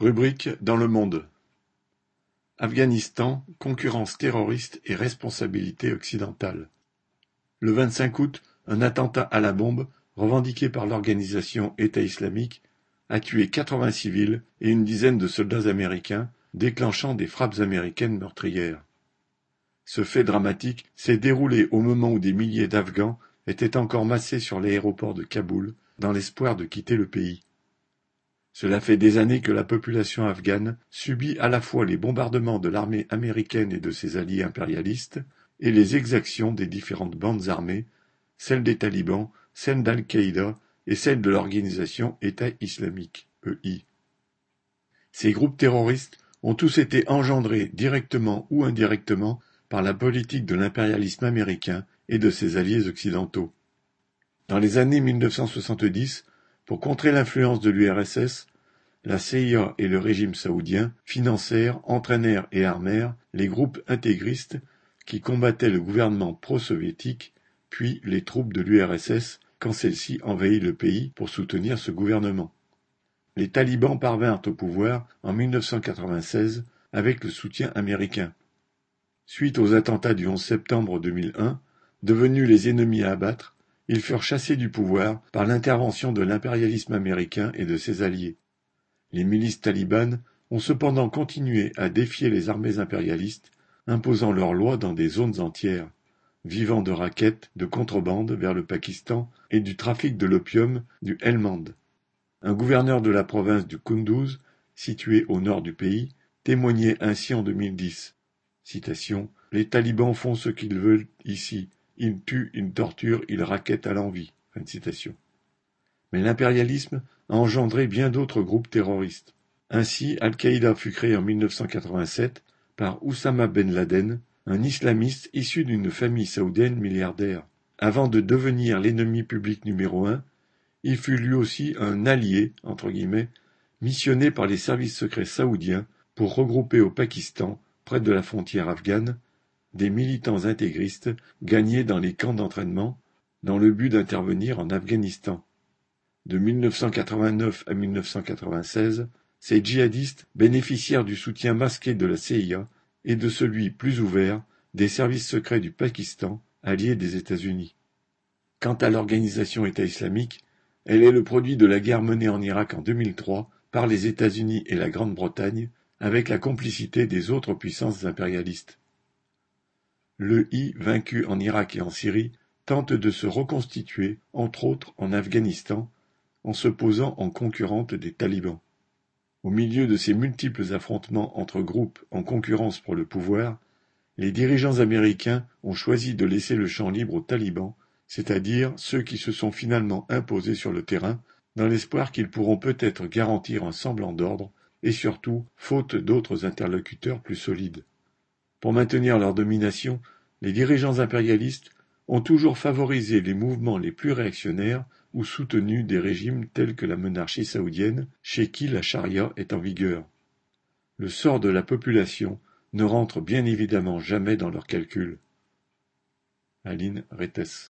Rubrique dans le monde. Afghanistan, concurrence terroriste et responsabilité occidentale. Le 25 août, un attentat à la bombe, revendiqué par l'organisation État islamique, a tué 80 civils et une dizaine de soldats américains, déclenchant des frappes américaines meurtrières. Ce fait dramatique s'est déroulé au moment où des milliers d'Afghans étaient encore massés sur l'aéroport de Kaboul dans l'espoir de quitter le pays. Cela fait des années que la population afghane subit à la fois les bombardements de l'armée américaine et de ses alliés impérialistes, et les exactions des différentes bandes armées, celles des talibans, celles d'Al-Qaïda et celles de l'organisation État islamique (EI). Ces groupes terroristes ont tous été engendrés directement ou indirectement par la politique de l'impérialisme américain et de ses alliés occidentaux. Dans les années 1970, pour contrer l'influence de l'URSS, la CIA et le régime saoudien financèrent, entraînèrent et armèrent les groupes intégristes qui combattaient le gouvernement pro-soviétique, puis les troupes de l'URSS quand celle-ci envahit le pays pour soutenir ce gouvernement. Les talibans parvinrent au pouvoir en 1996 avec le soutien américain. Suite aux attentats du 11 septembre 2001, devenus les ennemis à abattre, ils furent chassés du pouvoir par l'intervention de l'impérialisme américain et de ses alliés. Les milices talibanes ont cependant continué à défier les armées impérialistes, imposant leurs lois dans des zones entières, vivant de raquettes, de contrebande vers le Pakistan et du trafic de l'opium du Helmand. Un gouverneur de la province du Kunduz, situé au nord du pays, témoignait ainsi en 2010. Citation, Les talibans font ce qu'ils veulent ici, il tue, il torture, il raquette à l'envie. Mais l'impérialisme a engendré bien d'autres groupes terroristes. Ainsi, Al-Qaïda fut créé en 1987 par Oussama Ben Laden, un islamiste issu d'une famille saoudienne milliardaire. Avant de devenir l'ennemi public numéro un, il fut lui aussi un allié, entre guillemets, missionné par les services secrets saoudiens pour regrouper au Pakistan, près de la frontière afghane, des militants intégristes gagnés dans les camps d'entraînement dans le but d'intervenir en Afghanistan. De 1989 à 1996, ces djihadistes bénéficièrent du soutien masqué de la CIA et de celui plus ouvert des services secrets du Pakistan, alliés des États-Unis. Quant à l'organisation État islamique, elle est le produit de la guerre menée en Irak en 2003 par les États-Unis et la Grande-Bretagne avec la complicité des autres puissances impérialistes. Le I, vaincu en Irak et en Syrie, tente de se reconstituer, entre autres en Afghanistan, en se posant en concurrente des talibans. Au milieu de ces multiples affrontements entre groupes en concurrence pour le pouvoir, les dirigeants américains ont choisi de laisser le champ libre aux talibans, c'est-à-dire ceux qui se sont finalement imposés sur le terrain, dans l'espoir qu'ils pourront peut-être garantir un semblant d'ordre, et surtout faute d'autres interlocuteurs plus solides. Pour maintenir leur domination, les dirigeants impérialistes ont toujours favorisé les mouvements les plus réactionnaires ou soutenu des régimes tels que la monarchie saoudienne, chez qui la charia est en vigueur. Le sort de la population ne rentre bien évidemment jamais dans leurs calculs. Aline Rettes